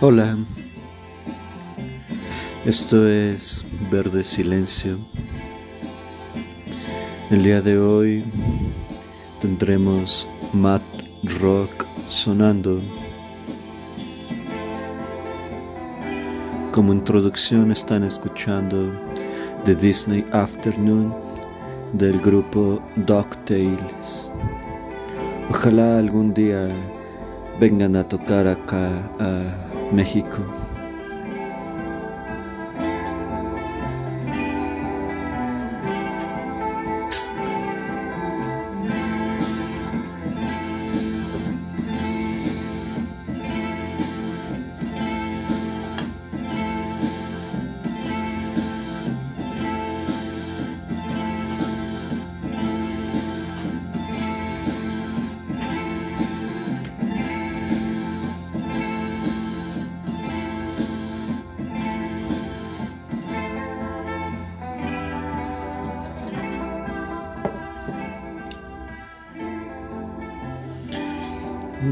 Hola, esto es Verde Silencio. El día de hoy tendremos Matt Rock sonando. Como introducción están escuchando The Disney Afternoon del grupo DuckTales. Ojalá algún día vengan a tocar acá a México.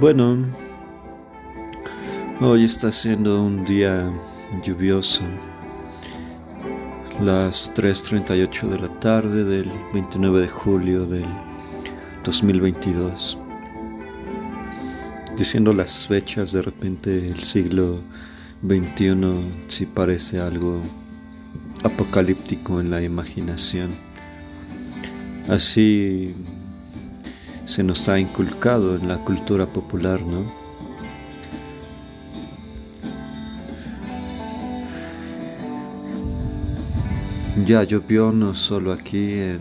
Bueno, hoy está siendo un día lluvioso. Las 3.38 de la tarde del 29 de julio del 2022. Diciendo las fechas, de repente el siglo XXI sí parece algo apocalíptico en la imaginación. Así se nos ha inculcado en la cultura popular, ¿no? Ya llovió no solo aquí en,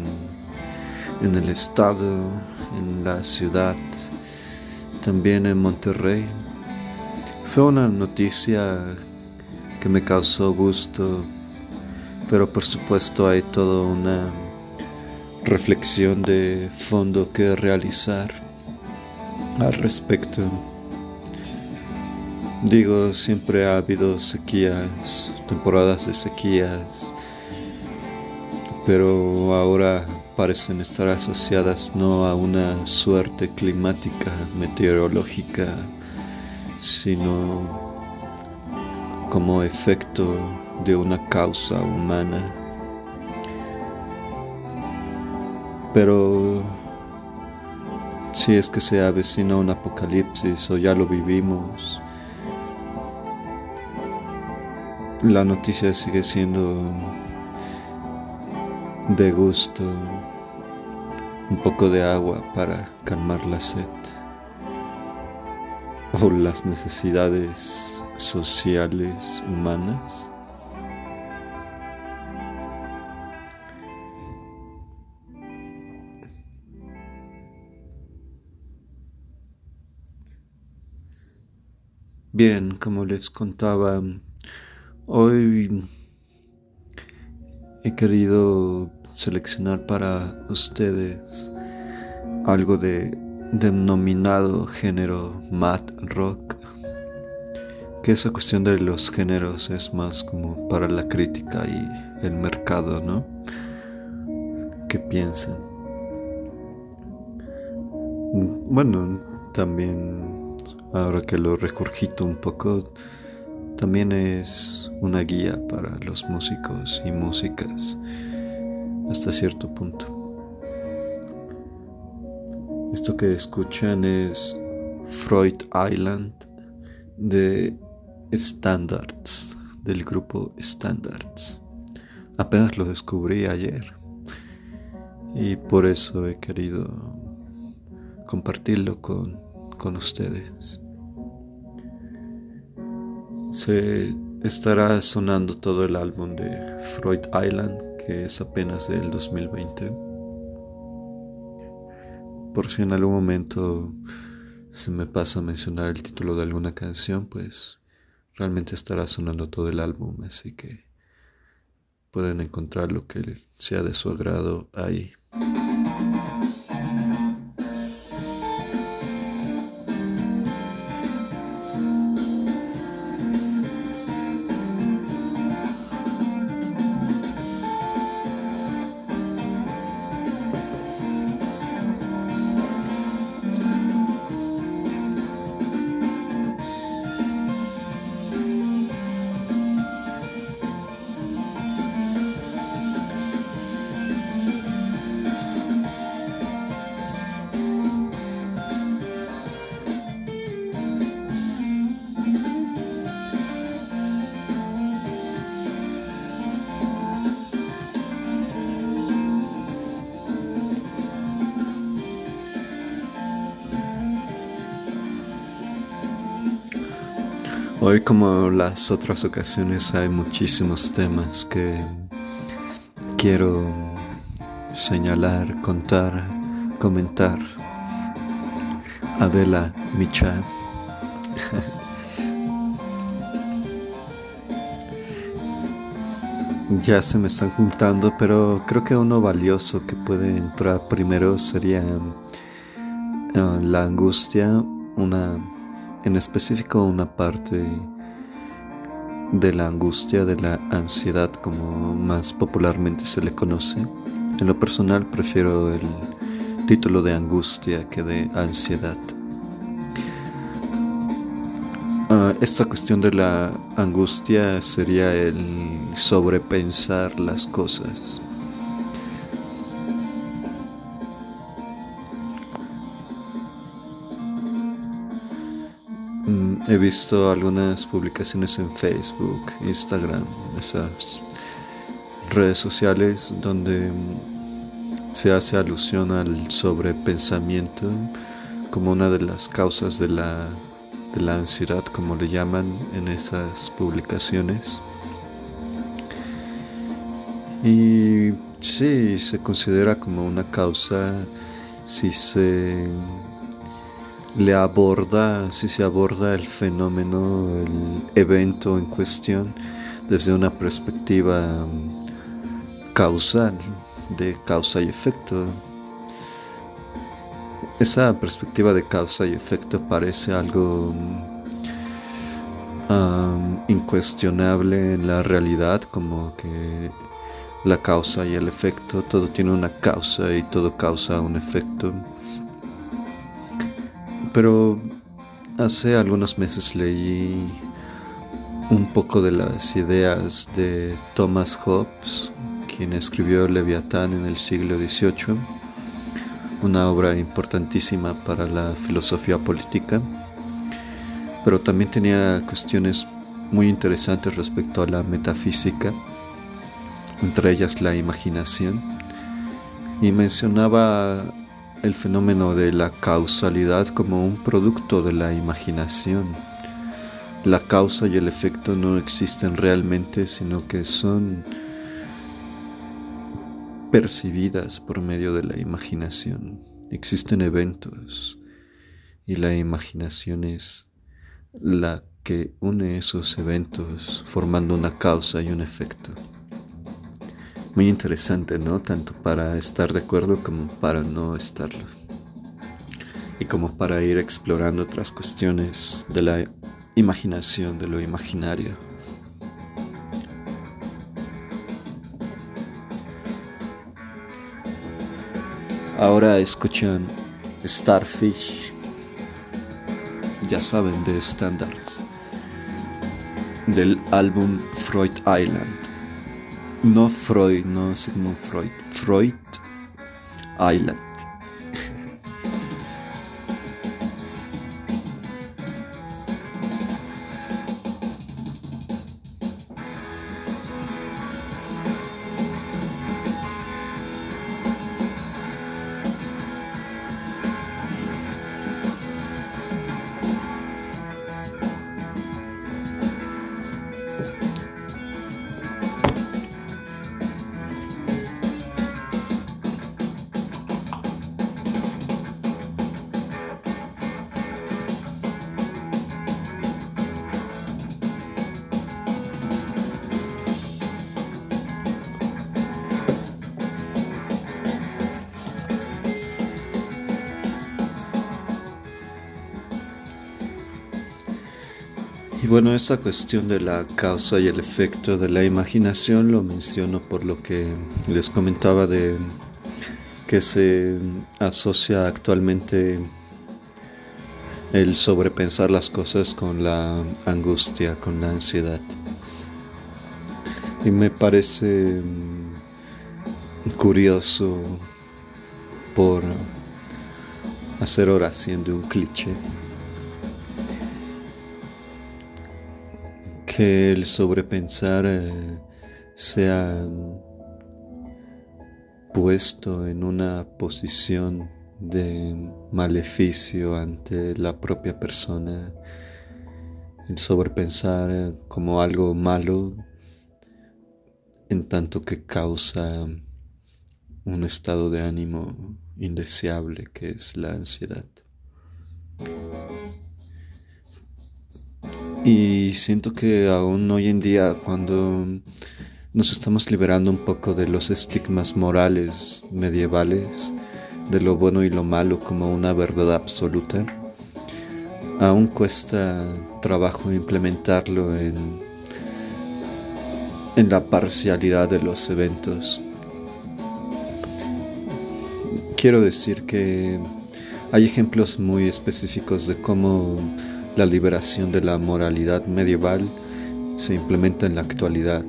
en el estado, en la ciudad, también en Monterrey. Fue una noticia que me causó gusto, pero por supuesto hay toda una reflexión de fondo que realizar al respecto. Digo, siempre ha habido sequías, temporadas de sequías, pero ahora parecen estar asociadas no a una suerte climática, meteorológica, sino como efecto de una causa humana Pero si es que se avecina un apocalipsis o ya lo vivimos, la noticia sigue siendo de gusto, un poco de agua para calmar la sed o las necesidades sociales humanas. Bien, como les contaba, hoy he querido seleccionar para ustedes algo de denominado género mad rock, que esa cuestión de los géneros es más como para la crítica y el mercado, ¿no? ¿Qué piensan? Bueno, también ahora que lo recurgito un poco, también es una guía para los músicos y músicas hasta cierto punto. Esto que escuchan es Freud Island de Standards, del grupo Standards. Apenas lo descubrí ayer y por eso he querido compartirlo con, con ustedes se estará sonando todo el álbum de Freud Island, que es apenas del 2020. Por si en algún momento se me pasa a mencionar el título de alguna canción, pues realmente estará sonando todo el álbum, así que pueden encontrar lo que sea de su agrado ahí. Hoy como las otras ocasiones hay muchísimos temas que quiero señalar, contar, comentar. Adela Micha. ya se me están juntando, pero creo que uno valioso que puede entrar primero sería eh, la angustia, una en específico una parte de la angustia, de la ansiedad, como más popularmente se le conoce. En lo personal prefiero el título de angustia que de ansiedad. Ah, esta cuestión de la angustia sería el sobrepensar las cosas. He visto algunas publicaciones en Facebook, Instagram, esas redes sociales donde se hace alusión al sobrepensamiento como una de las causas de la, de la ansiedad, como le llaman en esas publicaciones. Y sí, se considera como una causa si se le aborda, si se aborda el fenómeno, el evento en cuestión desde una perspectiva causal, de causa y efecto. Esa perspectiva de causa y efecto parece algo incuestionable en la realidad, como que la causa y el efecto, todo tiene una causa y todo causa un efecto. Pero hace algunos meses leí un poco de las ideas de Thomas Hobbes, quien escribió Leviatán en el siglo XVIII, una obra importantísima para la filosofía política, pero también tenía cuestiones muy interesantes respecto a la metafísica, entre ellas la imaginación, y mencionaba el fenómeno de la causalidad como un producto de la imaginación. La causa y el efecto no existen realmente, sino que son percibidas por medio de la imaginación. Existen eventos y la imaginación es la que une esos eventos formando una causa y un efecto. Muy interesante, ¿no? Tanto para estar de acuerdo como para no estarlo. Y como para ir explorando otras cuestiones de la imaginación, de lo imaginario. Ahora escuchan Starfish, ya saben, de Standards, del álbum Freud Island. No Freud, no Sigmund Freud, Freud Island. Bueno, esta cuestión de la causa y el efecto de la imaginación lo menciono por lo que les comentaba de que se asocia actualmente el sobrepensar las cosas con la angustia, con la ansiedad. Y me parece curioso por hacer oración de un cliché que el sobrepensar eh, sea puesto en una posición de maleficio ante la propia persona el sobrepensar como algo malo en tanto que causa un estado de ánimo indeseable que es la ansiedad. Y siento que aún hoy en día, cuando nos estamos liberando un poco de los estigmas morales medievales, de lo bueno y lo malo como una verdad absoluta, aún cuesta trabajo implementarlo en, en la parcialidad de los eventos. Quiero decir que hay ejemplos muy específicos de cómo la liberación de la moralidad medieval se implementa en la actualidad,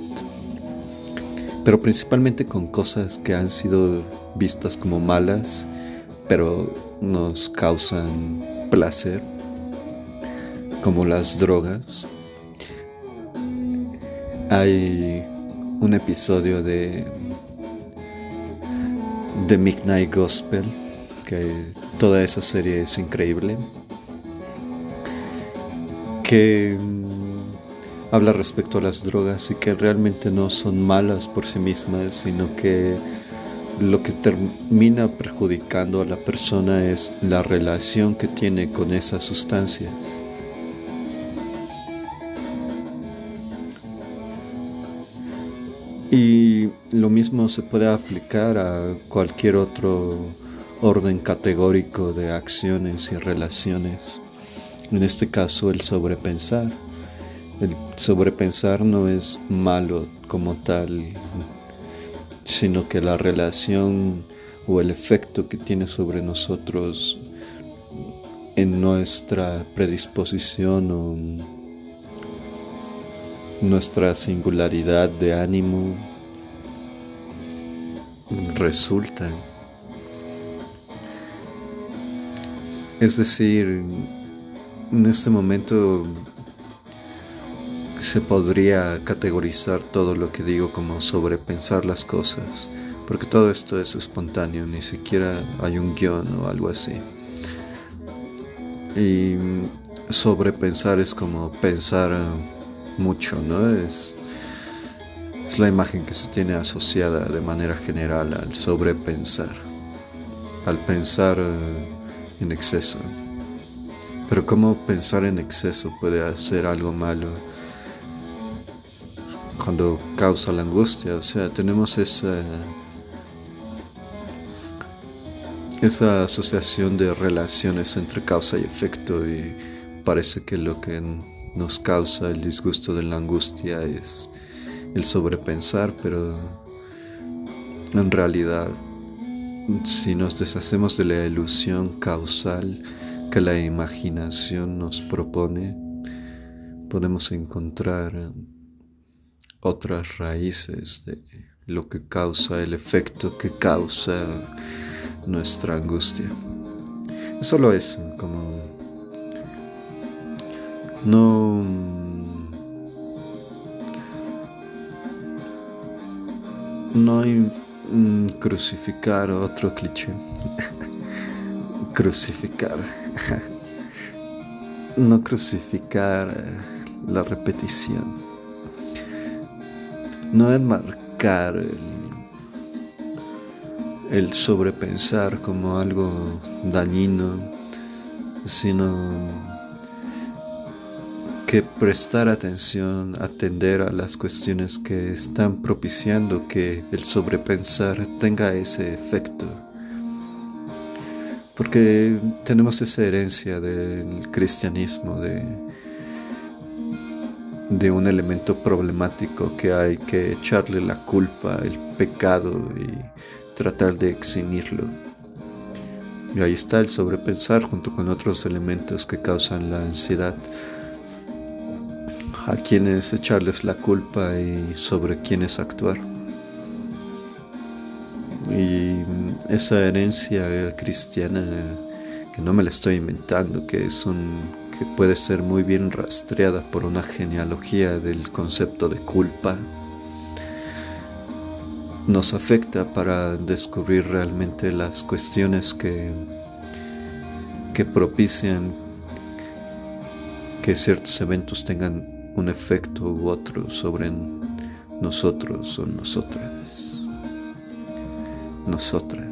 pero principalmente con cosas que han sido vistas como malas, pero nos causan placer, como las drogas. Hay un episodio de The Midnight Gospel, que toda esa serie es increíble que mm, habla respecto a las drogas y que realmente no son malas por sí mismas, sino que lo que termina perjudicando a la persona es la relación que tiene con esas sustancias. Y lo mismo se puede aplicar a cualquier otro orden categórico de acciones y relaciones. En este caso el sobrepensar. El sobrepensar no es malo como tal, sino que la relación o el efecto que tiene sobre nosotros en nuestra predisposición o nuestra singularidad de ánimo resulta. Es decir, en este momento se podría categorizar todo lo que digo como sobrepensar las cosas, porque todo esto es espontáneo, ni siquiera hay un guion o algo así. Y sobrepensar es como pensar mucho, ¿no? Es, es la imagen que se tiene asociada de manera general al sobrepensar, al pensar en exceso. Pero cómo pensar en exceso puede hacer algo malo cuando causa la angustia. O sea, tenemos esa, esa asociación de relaciones entre causa y efecto y parece que lo que nos causa el disgusto de la angustia es el sobrepensar, pero en realidad si nos deshacemos de la ilusión causal, que la imaginación nos propone, podemos encontrar otras raíces de lo que causa el efecto que causa nuestra angustia. Solo eso, como no no hay crucificar otro cliché crucificar. no crucificar eh, la repetición. No enmarcar el, el sobrepensar como algo dañino, sino que prestar atención, atender a las cuestiones que están propiciando que el sobrepensar tenga ese efecto porque tenemos esa herencia del cristianismo, de, un elemento problemático que hay que echarle la culpa, el pecado y tratar de eximirlo. Y ahí está el sobrepensar junto con otros elementos que causan la ansiedad. A quienes echarles la culpa y sobre quienes actuar. Y esa herencia cristiana que no me la estoy inventando, que es un que puede ser muy bien rastreada por una genealogía del concepto de culpa, nos afecta para descubrir realmente las cuestiones que, que propician que ciertos eventos tengan un efecto u otro sobre nosotros o nosotras. Nosotras.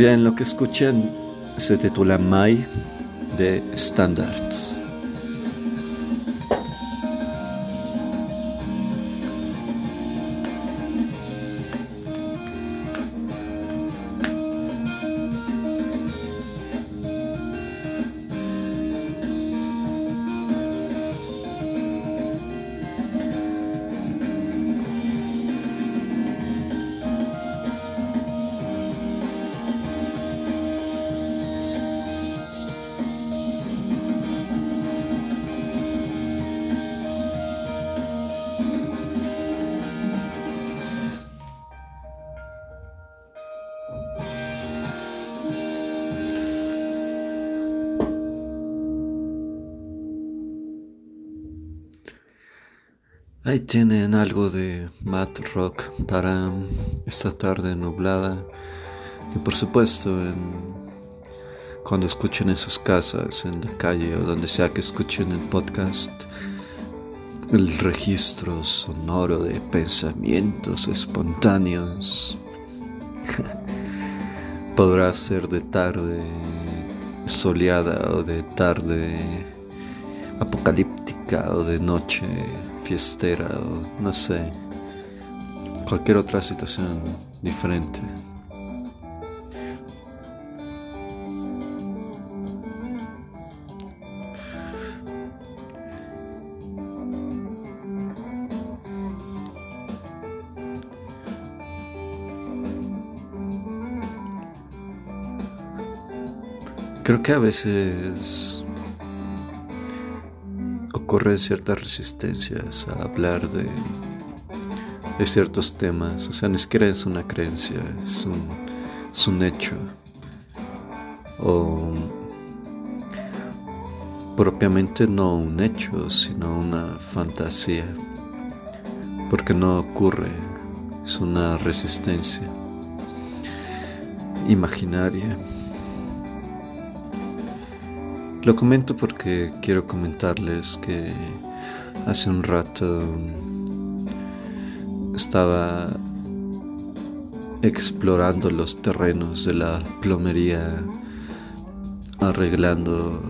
Bien, lo que escuchen se titula My de Standards. Ahí tienen algo de Mad Rock para esta tarde nublada. Que por supuesto, cuando escuchen en sus casas, en la calle o donde sea que escuchen el podcast, el registro sonoro de pensamientos espontáneos podrá ser de tarde soleada o de tarde apocalíptica o de noche fiestera o no sé, cualquier otra situación diferente. Creo que a veces ocurren ciertas resistencias a hablar de, de ciertos temas. O sea, ni siquiera es una creencia, es un, es un hecho. O propiamente no un hecho, sino una fantasía. Porque no ocurre, es una resistencia imaginaria. Lo comento porque quiero comentarles que hace un rato estaba explorando los terrenos de la plomería, arreglando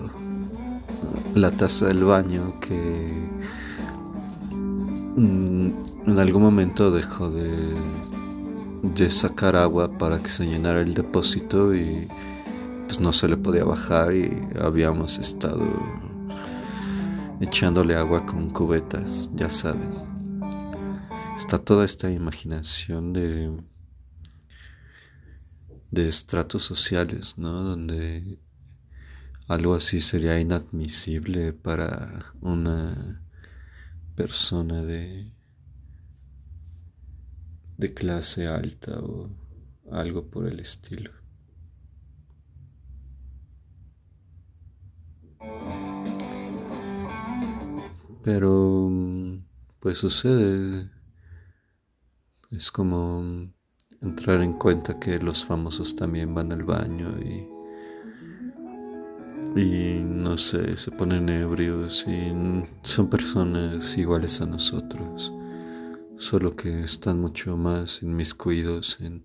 la taza del baño que mm, en algún momento dejó de, de sacar agua para que se llenara el depósito y pues no se le podía bajar y habíamos estado echándole agua con cubetas, ya saben. Está toda esta imaginación de de estratos sociales, ¿no? Donde algo así sería inadmisible para una persona de de clase alta o algo por el estilo. Pero pues sucede. Es como entrar en cuenta que los famosos también van al baño y, y no sé, se ponen ebrios y son personas iguales a nosotros, solo que están mucho más inmiscuidos en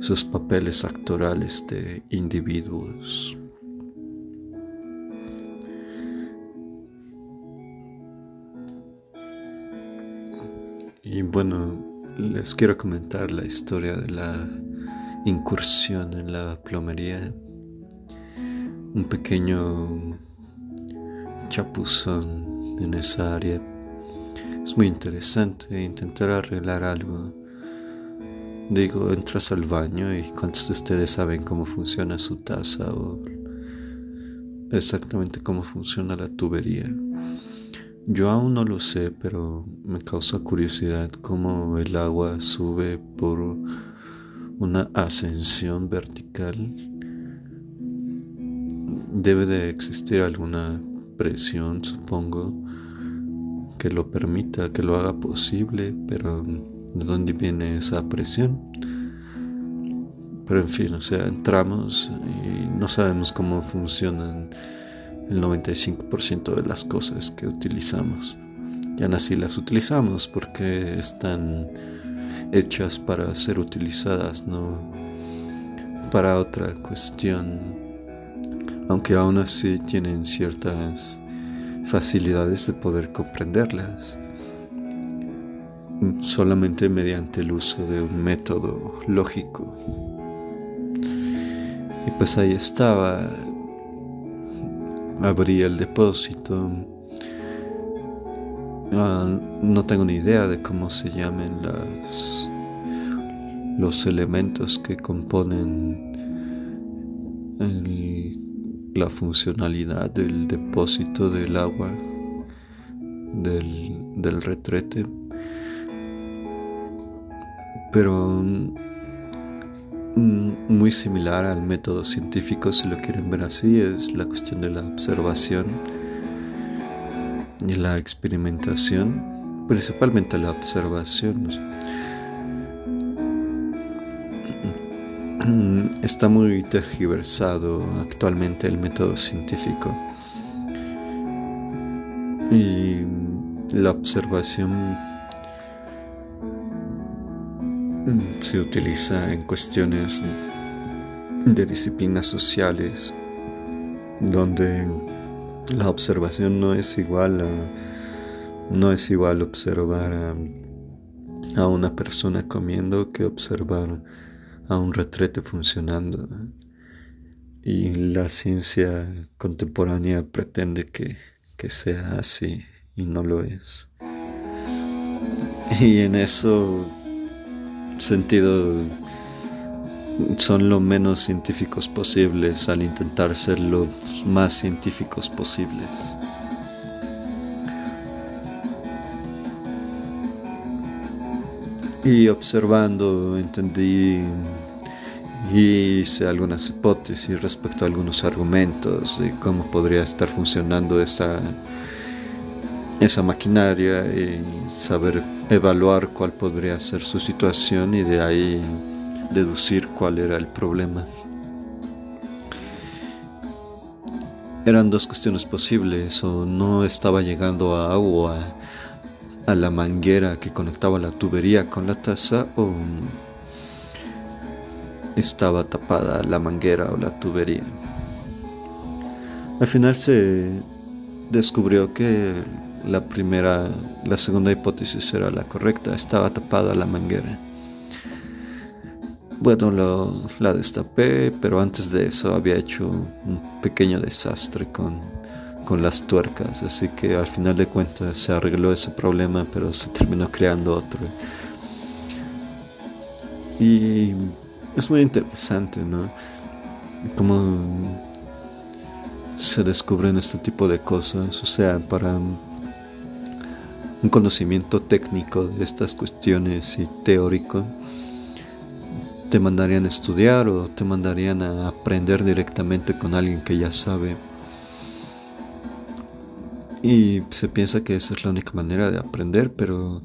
sus papeles actorales de individuos. Y bueno, les quiero comentar la historia de la incursión en la plomería. Un pequeño chapuzón en esa área. Es muy interesante intentar arreglar algo. Digo, entras al baño y cuántos de ustedes saben cómo funciona su taza o exactamente cómo funciona la tubería. Yo aún no lo sé, pero me causa curiosidad cómo el agua sube por una ascensión vertical, debe de existir alguna presión, supongo, que lo permita, que lo haga posible, pero ¿de dónde viene esa presión? Pero en fin, o sea, entramos y no sabemos cómo funcionan el 95% de las cosas que utilizamos. Y aún así las utilizamos porque están hechas para ser utilizadas, no para otra cuestión. Aunque aún así tienen ciertas facilidades de poder comprenderlas solamente mediante el uso de un método lógico. Y pues ahí estaba, abrí el depósito, ah, no tengo ni idea de cómo se llamen las, los elementos que componen la funcionalidad del depósito del agua del, del retrete. Pero muy similar al método científico, si lo quieren ver así, es la cuestión de la observación y la experimentación, principalmente la observación. Mm, está muy tergiversado actualmente el método científico y la observación se utiliza en cuestiones de disciplinas sociales donde la observación no es igual a no es igual observar a, a una persona comiendo que observar a un retrete funcionando. Y la ciencia contemporánea pretende que, que sea así y no lo es. Y en eso sentido son lo menos científicos posibles al intentar ser los más científicos posibles. Y observando entendí y hice algunas hipótesis respecto a algunos argumentos de cómo podría estar funcionando esa, esa maquinaria y saber evaluar cuál podría ser su situación y de ahí deducir cuál era el problema. Eran dos cuestiones posibles, o no estaba llegando agua a la manguera que conectaba la tubería con la taza, o estaba tapada la manguera o la tubería. Al final se descubrió que la primera, la segunda hipótesis era la correcta, estaba tapada la manguera. Bueno, la destapé, pero antes de eso había hecho un pequeño desastre con, con las tuercas, así que al final de cuentas se arregló ese problema, pero se terminó creando otro. Y es muy interesante, ¿no? Cómo se descubren este tipo de cosas, o sea, para un conocimiento técnico de estas cuestiones y teórico, te mandarían a estudiar o te mandarían a aprender directamente con alguien que ya sabe. Y se piensa que esa es la única manera de aprender, pero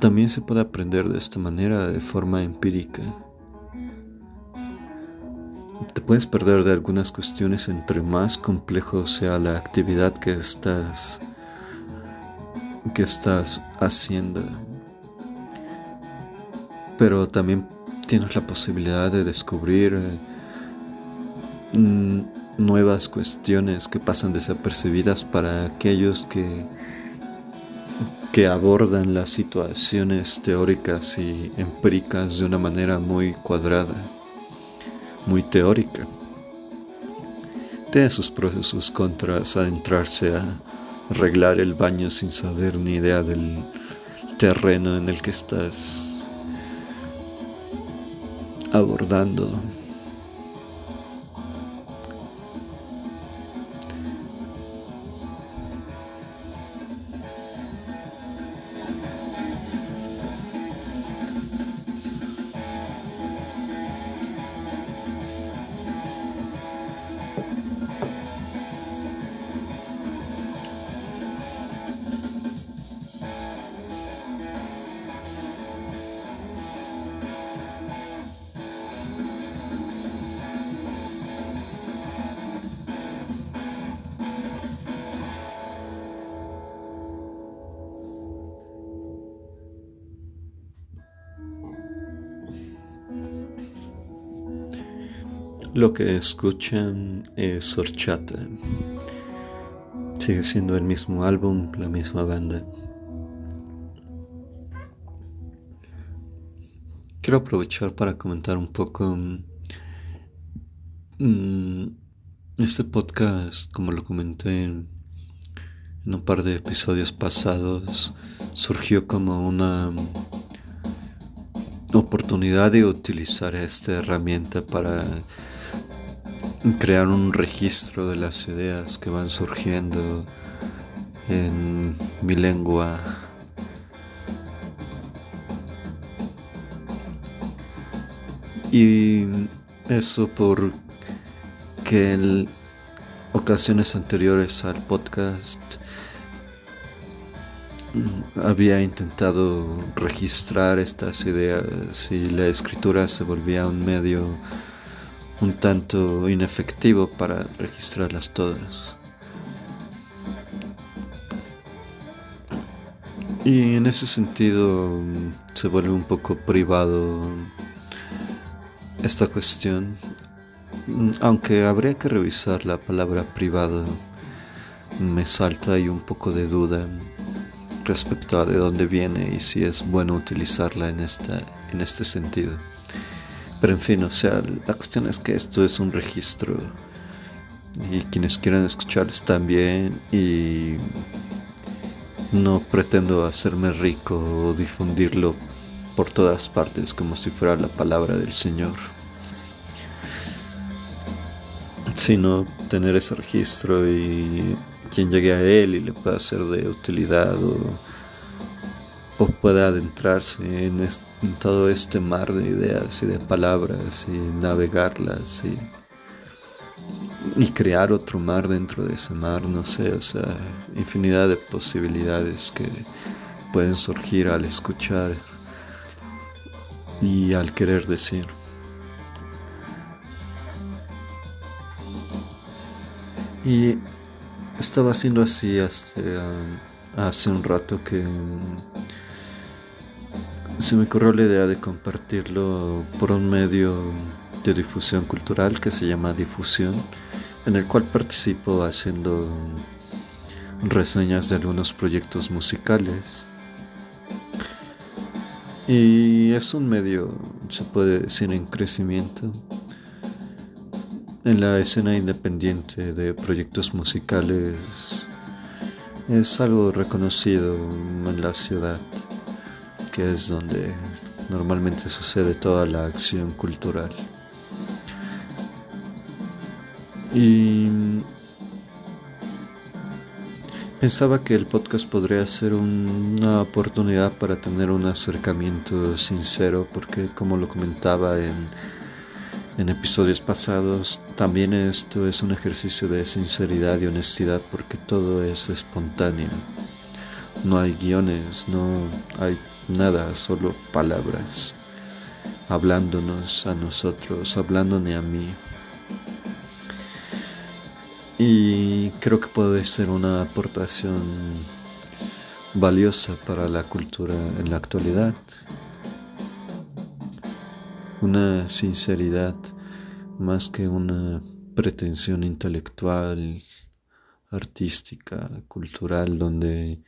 también se puede aprender de esta manera de forma empírica. Te puedes perder de algunas cuestiones entre más complejo sea la actividad que estás que estás haciendo. Pero también tienes la posibilidad de descubrir eh, nuevas cuestiones que pasan desapercibidas para aquellos que, que abordan las situaciones teóricas y empíricas de una manera muy cuadrada, muy teórica. Tiene sus sus contras adentrarse a arreglar el baño sin saber ni idea del terreno en el que estás abordando. Lo que escuchan es horchata. Sigue siendo el mismo álbum, la misma banda. Quiero aprovechar para comentar un poco mm, este podcast, como lo comenté en un par de episodios pasados, surgió como una oportunidad de utilizar esta herramienta para crear un registro de las ideas que van surgiendo en mi lengua. Y eso por que en ocasiones anteriores al podcast había intentado registrar estas ideas y la escritura se volvía un medio un tanto inefectivo para registrarlas todas. Y en ese sentido se vuelve un poco privado esta cuestión, aunque habría que revisar la palabra privado, me salta ahí un poco de duda respecto a de dónde viene y si es bueno utilizarla en, esta, en este sentido. Pero en fin, o sea, la cuestión es que esto es un registro y quienes quieran escuchar están bien y no pretendo hacerme rico o difundirlo por todas partes como si fuera la palabra del Señor, sino tener ese registro y quien llegue a él y le pueda ser de utilidad o o pueda adentrarse en, todo este mar de ideas y de palabras y navegarlas y, y crear otro mar dentro de ese mar, no sé, o sea, infinidad de posibilidades que pueden surgir al escuchar y al querer decir. Y estaba haciendo así hasta hace un rato que se me ocurrió la idea de compartirlo por un medio de difusión cultural que se llama Difusión, en el cual participo haciendo reseñas de algunos proyectos musicales. Y es un medio, se puede decir, en crecimiento en la escena independiente de proyectos musicales. Es algo reconocido en la ciudad es donde normalmente sucede toda la acción cultural. Y pensaba que el podcast podría ser una oportunidad para tener un acercamiento sincero, porque como lo comentaba en, en episodios pasados, también esto es un ejercicio de sinceridad y honestidad, porque todo es espontáneo. No hay guiones, no hay nada, solo palabras, hablándonos a nosotros, hablándome a mí. Y creo que puede ser una aportación valiosa para la cultura en la actualidad. Una sinceridad más que una pretensión intelectual, artística, cultural, donde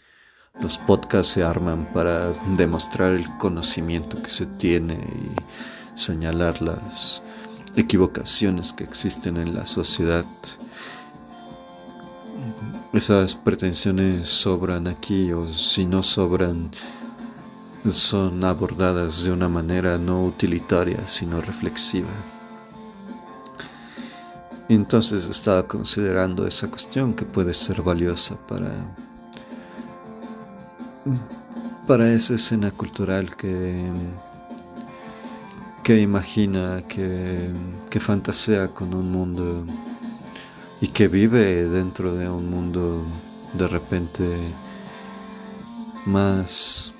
los podcasts se arman para demostrar el conocimiento que se tiene y señalar las equivocaciones que existen en la sociedad. Esas pretensiones sobran aquí o si no sobran son abordadas de una manera no utilitaria sino reflexiva. Entonces estaba considerando esa cuestión que puede ser valiosa para para esa escena cultural que, que imagina, que, que fantasea con un mundo y que vive dentro de un mundo de repente más,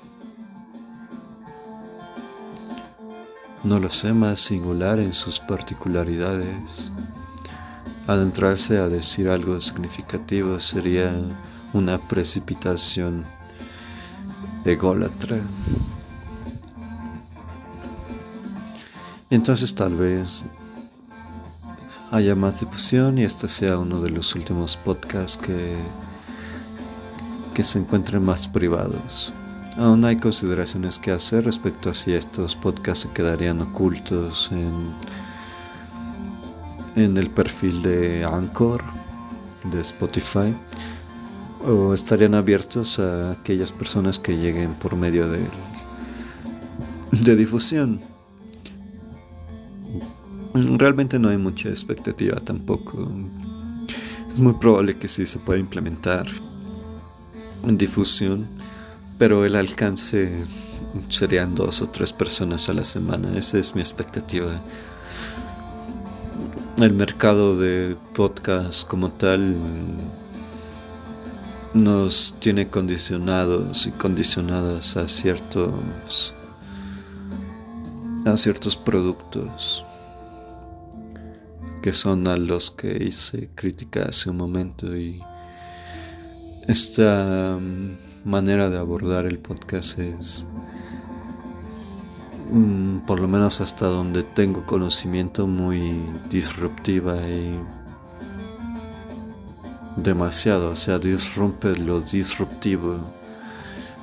no lo sé, más singular en sus particularidades. Adentrarse a decir algo significativo sería una precipitación ególatra. Entonces tal vez haya más difusión y este sea uno de los últimos podcasts que, que se encuentren más privados. Aún hay consideraciones que hacer respecto a si estos podcasts se quedarían ocultos en, en el perfil de Anchor, de Spotify, o estarían abiertos a aquellas personas que lleguen por medio de, de difusión. Realmente no hay mucha expectativa tampoco. Es muy probable que sí se pueda implementar en difusión pero el alcance serían dos o tres personas a la semana. Esa es mi expectativa. El mercado de podcast como tal nos tiene condicionados y condicionadas a ciertos a ciertos productos que son a los que hice crítica hace un momento. Y esta manera de abordar el podcast es, mm, por lo menos hasta donde tengo conocimiento, muy disruptiva y demasiado, o sea, disrumpe lo disruptivo.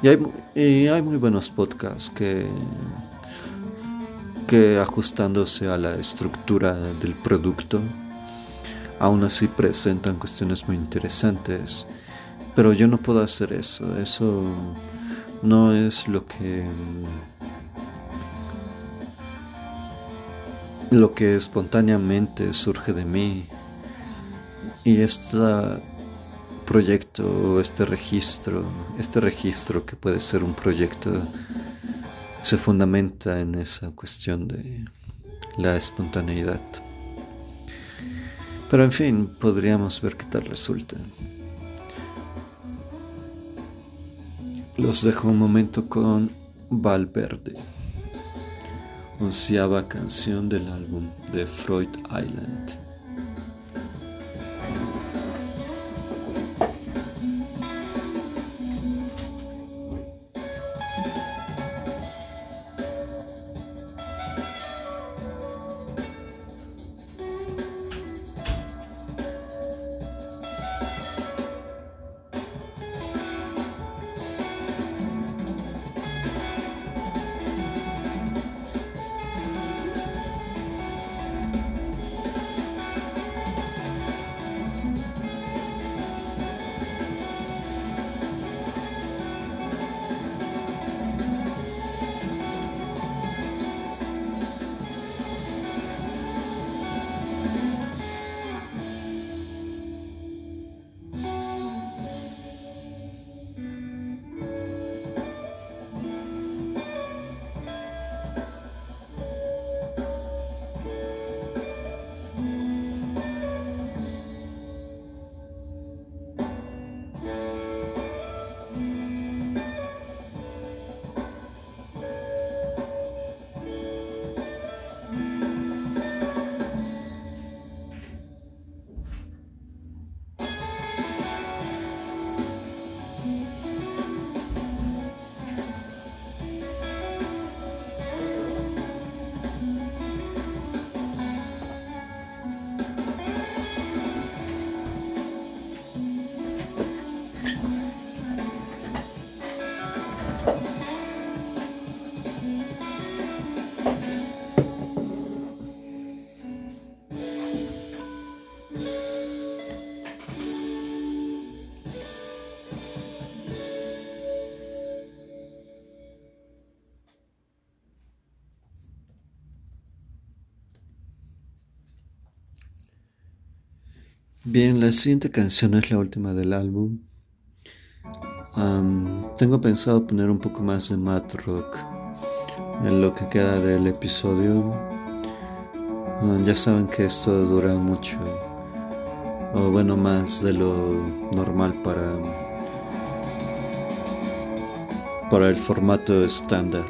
Y hay, y hay muy buenos podcasts que, que ajustándose a la estructura del producto, aún así presentan cuestiones muy interesantes pero yo no puedo hacer eso. Eso no es lo que lo que espontáneamente surge de mí. Y este proyecto, este registro, este registro que puede ser un proyecto, se fundamenta en esa cuestión de la espontaneidad. Pero en fin, podríamos ver qué tal resulta. Los dejo un momento con Valverde, onceava canción del álbum de Freud Island. Bien, la siguiente canción es la última del álbum. tengo pensado poner un poco más de mat rock en lo que queda del episodio. ya saben que esto dura mucho, o bueno, más de lo normal para, para el formato estándar.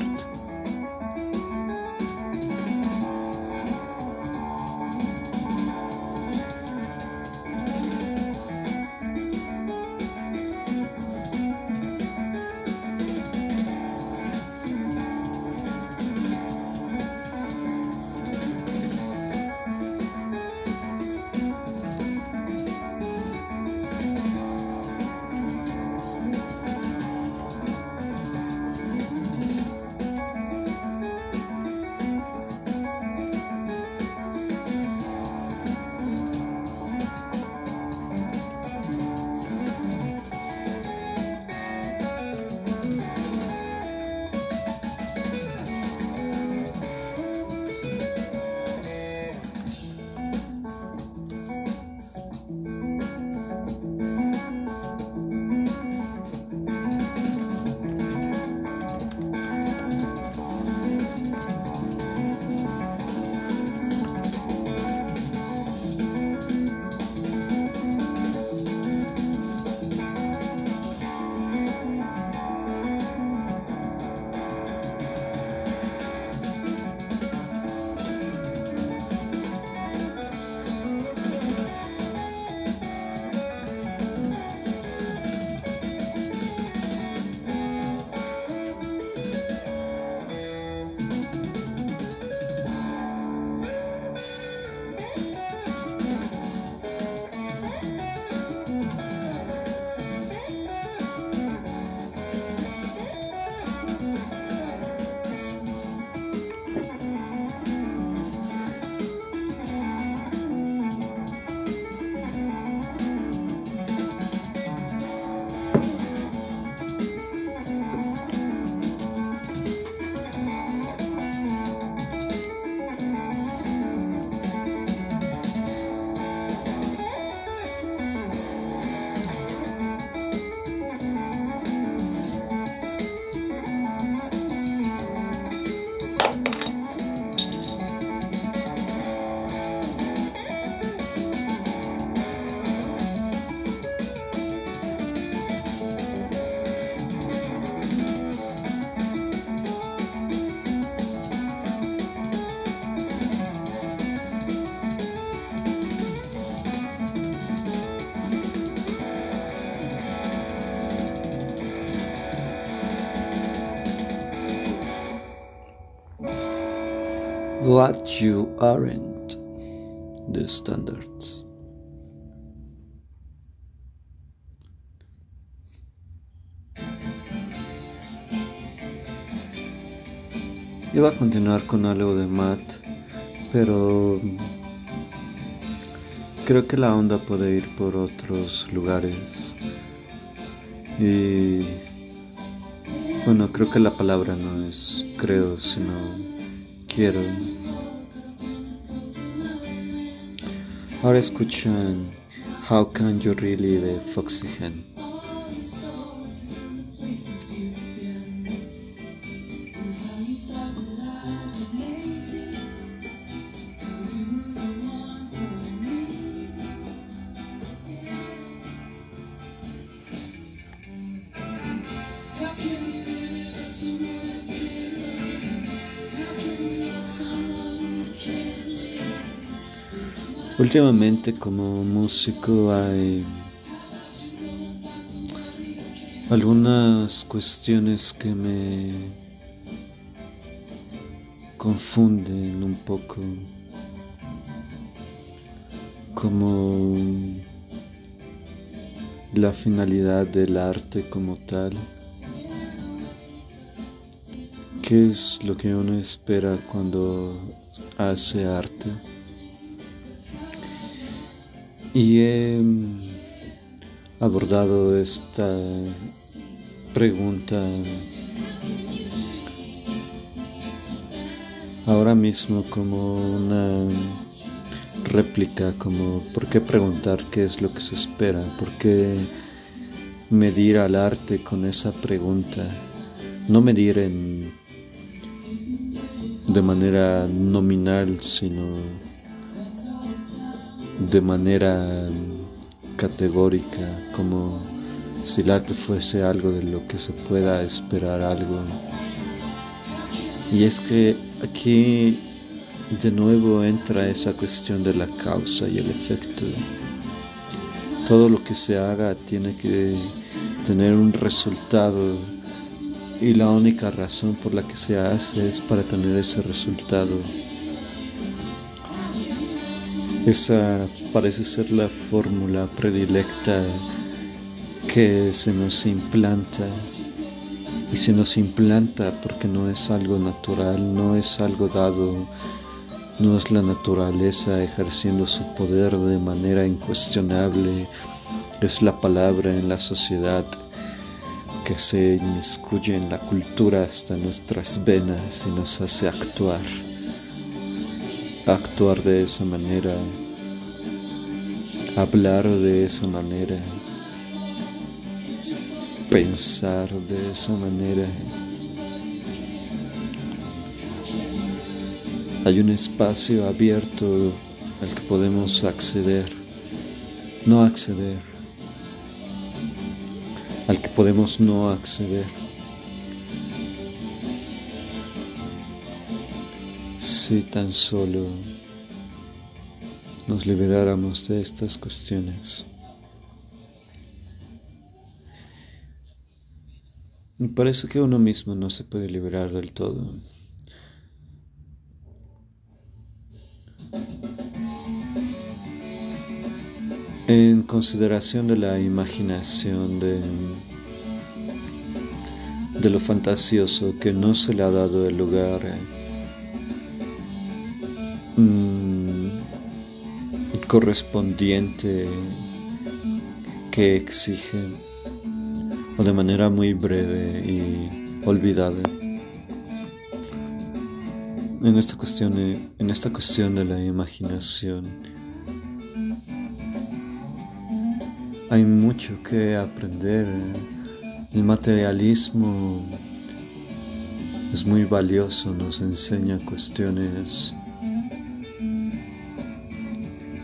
What you aren't the standards. Iba a continuar con algo de Matt, pero creo que la onda puede ir por otros lugares. Y bueno, creo que la palabra no es creo, sino quiero. Ahora escuchan How Can You Really de Foxy Últimamente como músico hay algunas cuestiones que me confunden un poco como la finalidad del arte como tal qué es lo que uno espera cuando hace arte y he abordado esta pregunta ahora mismo como una réplica, como por qué preguntar qué es lo que se espera, por qué medir al arte con esa pregunta, no medir en, de manera nominal, sino de manera categórica, como si el arte fuese algo de lo que se pueda esperar algo. Y es que aquí de nuevo entra esa cuestión de la causa y el efecto. Todo lo que se haga tiene que tener un resultado y la única razón por la que se hace es para tener ese resultado. Esa parece ser la fórmula predilecta que se nos implanta. Y se nos implanta porque no es algo natural, no es algo dado, no es la naturaleza ejerciendo su poder de manera incuestionable, es la palabra en la sociedad que se inmiscuye en la cultura hasta nuestras venas y nos hace actuar actuar de esa manera, hablar de esa manera, pensar de esa manera. Hay un espacio abierto al que podemos acceder, no acceder, al que podemos no acceder. Si tan solo nos liberáramos de estas cuestiones. Y parece que uno mismo no se puede liberar del todo. En consideración de la imaginación, de, de lo fantasioso que no se le ha dado el lugar. Mm, correspondiente que exige o de manera muy breve y olvidada. En esta cuestión en esta cuestión de la imaginación hay mucho que aprender. El materialismo es muy valioso nos enseña cuestiones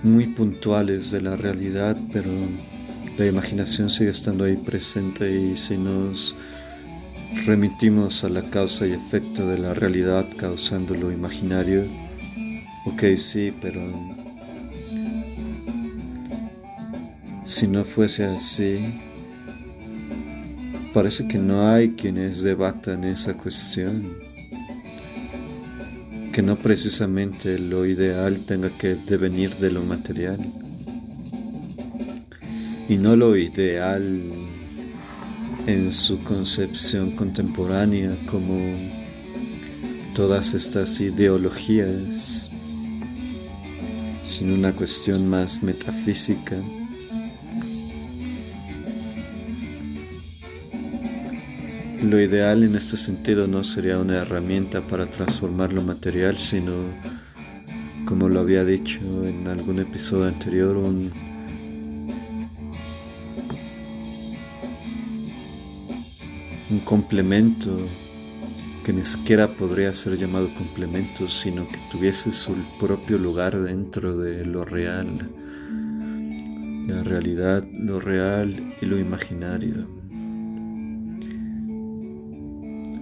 muy puntuales de la realidad, pero la imaginación sigue estando ahí presente y si nos remitimos a la causa y efecto de la realidad causando lo imaginario, ok, sí, pero si no fuese así, parece que no hay quienes debatan esa cuestión. Que no precisamente lo ideal tenga que devenir de lo material y no lo ideal en su concepción contemporánea como todas estas ideologías, sino una cuestión más metafísica. Lo ideal en este sentido no sería una herramienta para transformar lo material, sino, como lo había dicho en algún episodio anterior, un complemento que ni siquiera podría ser llamado complemento, sino que tuviese su propio lugar dentro de lo real, la realidad, lo real y lo imaginario.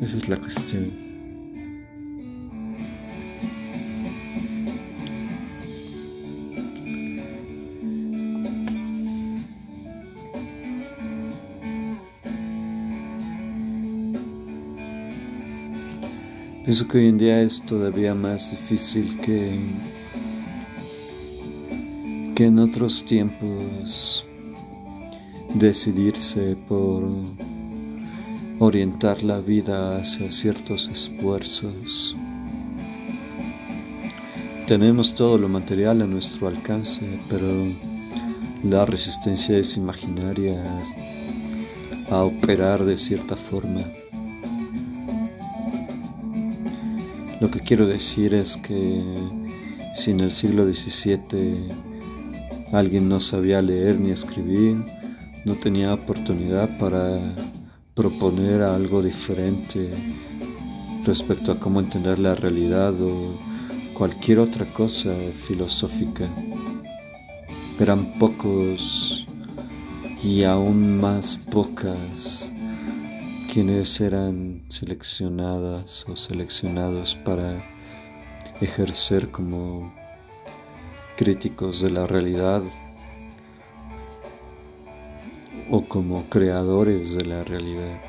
Esa es la cuestión. Pienso que hoy en día es todavía más difícil que, que en otros tiempos decidirse por orientar la vida hacia ciertos esfuerzos. Tenemos todo lo material a nuestro alcance, pero la resistencia es imaginaria a operar de cierta forma. Lo que quiero decir es que si en el siglo XVII alguien no sabía leer ni escribir, no tenía oportunidad para proponer algo diferente respecto a cómo entender la realidad o cualquier otra cosa filosófica. Eran pocos y aún más pocas quienes eran seleccionadas o seleccionados para ejercer como críticos de la realidad o como creadores de la realidad.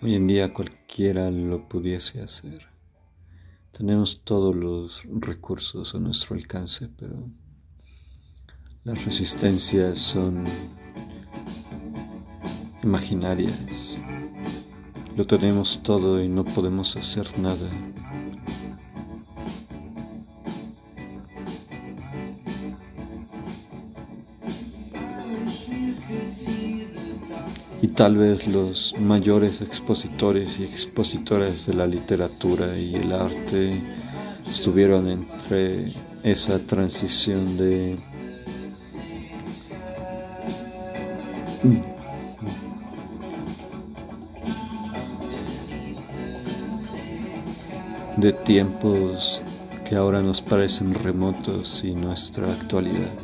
Hoy en día cualquiera lo pudiese hacer. Tenemos todos los recursos a nuestro alcance, pero las resistencias son imaginarias. Lo tenemos todo y no podemos hacer nada. Tal vez los mayores expositores y expositoras de la literatura y el arte estuvieron entre esa transición de de tiempos que ahora nos parecen remotos y nuestra actualidad.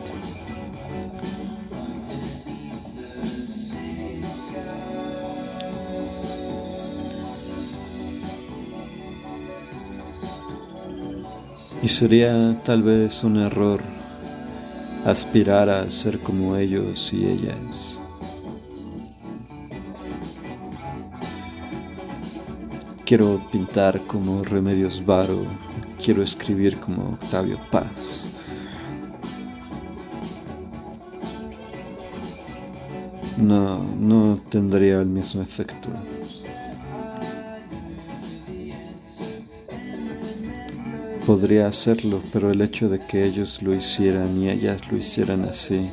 Sería tal vez un error aspirar a ser como ellos y ellas. Quiero pintar como Remedios Varo, quiero escribir como Octavio Paz. No, no tendría el mismo efecto. Podría hacerlo, pero el hecho de que ellos lo hicieran y ellas lo hicieran así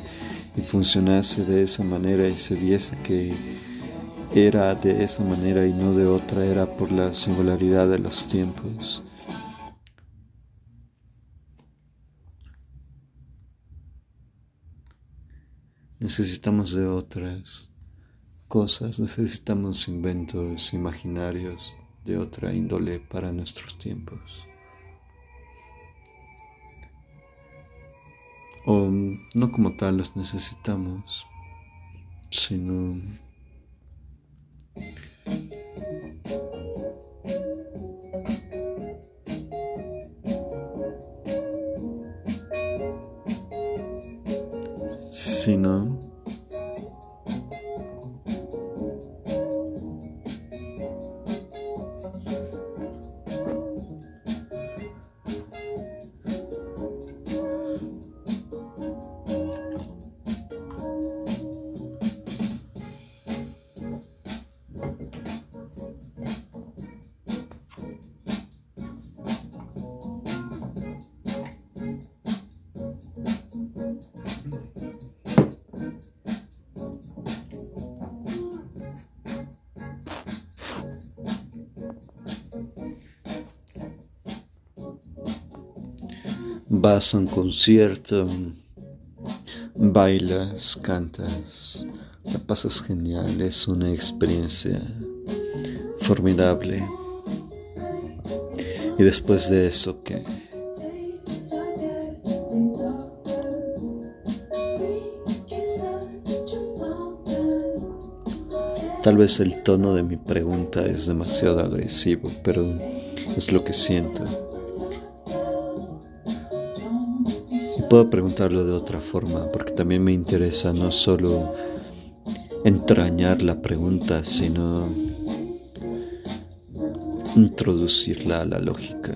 y funcionase de esa manera y se viese que era de esa manera y no de otra, era por la singularidad de los tiempos. Necesitamos de otras cosas, necesitamos inventos imaginarios de otra índole para nuestros tiempos. O no como tal los necesitamos, sino sino vas a un concierto, bailas, cantas, la pasas genial, es una experiencia formidable. Y después de eso, ¿qué? Tal vez el tono de mi pregunta es demasiado agresivo, pero es lo que siento. Puedo preguntarlo de otra forma, porque también me interesa no solo entrañar la pregunta, sino introducirla a la lógica.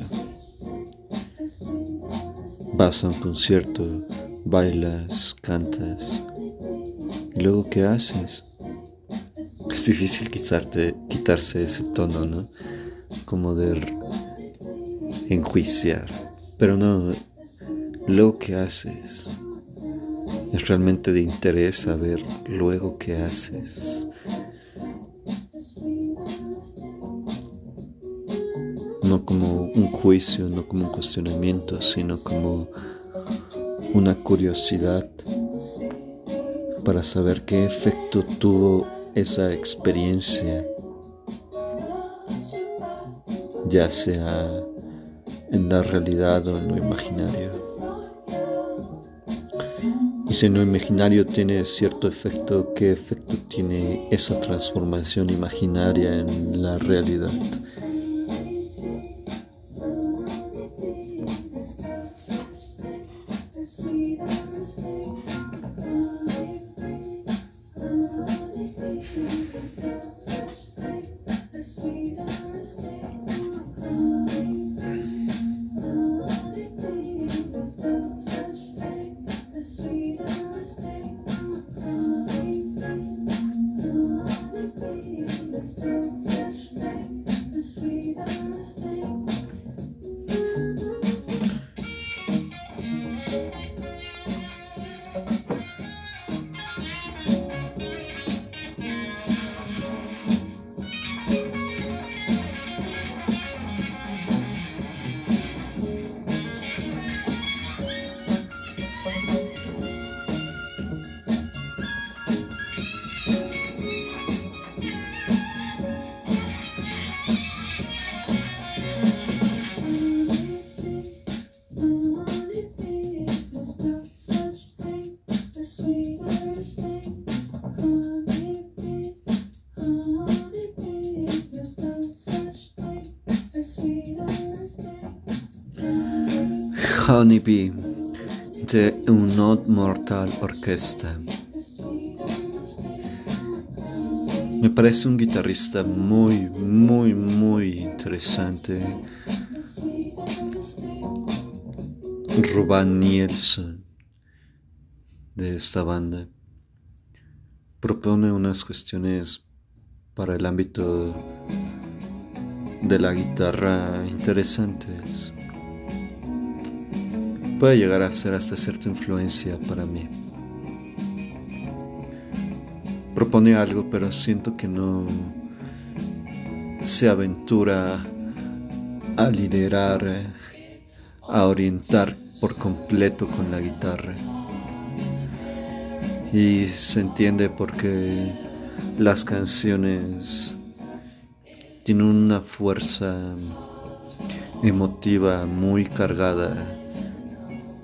Vas a un concierto, bailas, cantas, y luego ¿qué haces? Es difícil quitarte, quitarse ese tono, ¿no? Como de enjuiciar. Pero no, luego ¿qué haces? Es realmente de interés saber luego qué haces. no como un juicio, no como un cuestionamiento, sino como una curiosidad para saber qué efecto tuvo esa experiencia, ya sea en la realidad o en lo imaginario. Si en lo imaginario tiene cierto efecto, ¿qué efecto tiene esa transformación imaginaria en la realidad? De Not Mortal Orchestra. Me parece un guitarrista muy, muy, muy interesante. Ruban Nielsen de esta banda propone unas cuestiones para el ámbito de la guitarra interesantes puede llegar a ser hasta cierta influencia para mí. Propone algo, pero siento que no se aventura a liderar, a orientar por completo con la guitarra. Y se entiende porque las canciones tienen una fuerza emotiva muy cargada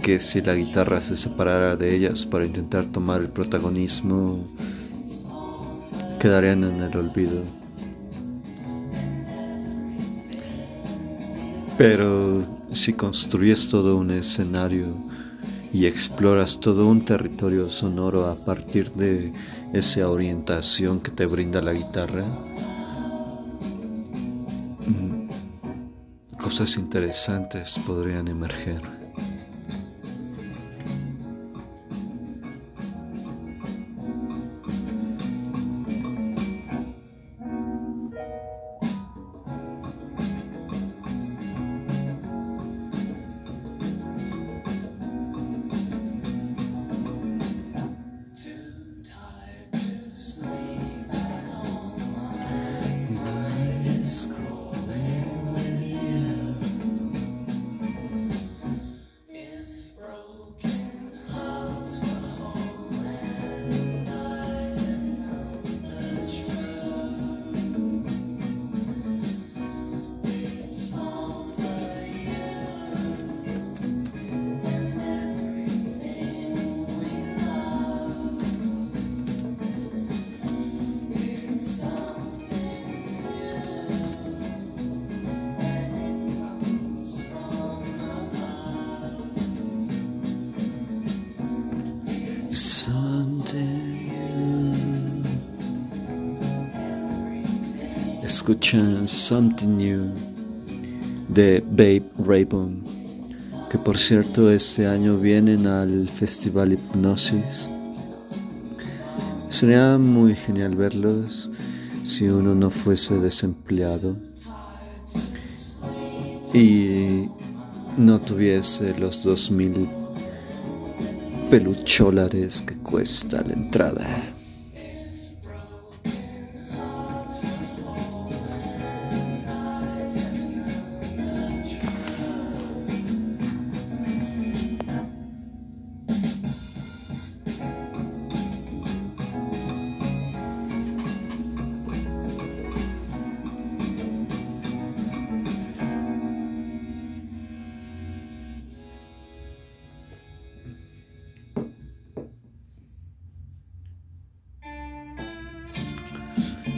que si la guitarra se separara de ellas para intentar tomar el protagonismo, quedarían en el olvido. Pero si construyes todo un escenario y exploras todo un territorio sonoro a partir de esa orientación que te brinda la guitarra, mm, cosas interesantes podrían emerger. Something New de Babe Rayburn, que por cierto este año vienen al Festival Hipnosis. Sería muy genial verlos si uno no fuese desempleado y no tuviese los dos mil pelucholares que cuesta la entrada.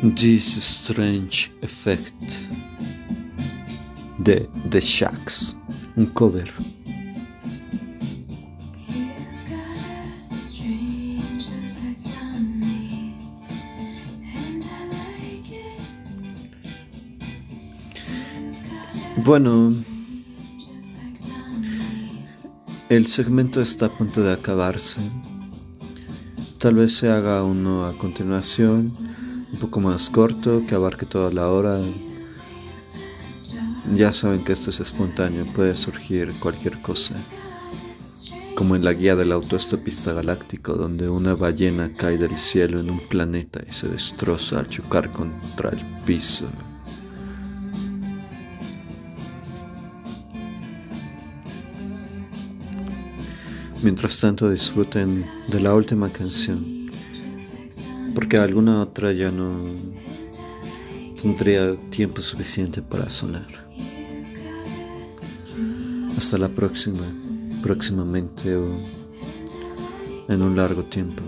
This Strange Effect de The Shacks, un cover. Bueno, el segmento está a punto de acabarse. Tal vez se haga uno a continuación poco más corto, que abarque toda la hora. Ya saben que esto es espontáneo, puede surgir cualquier cosa. Como en la guía del autoestopista galáctico, donde una ballena cae del cielo en un planeta y se destroza al chocar contra el piso. Mientras tanto disfruten de la última canción porque alguna otra ya no tendría tiempo suficiente para sonar. Hasta la próxima, próximamente o en un largo tiempo.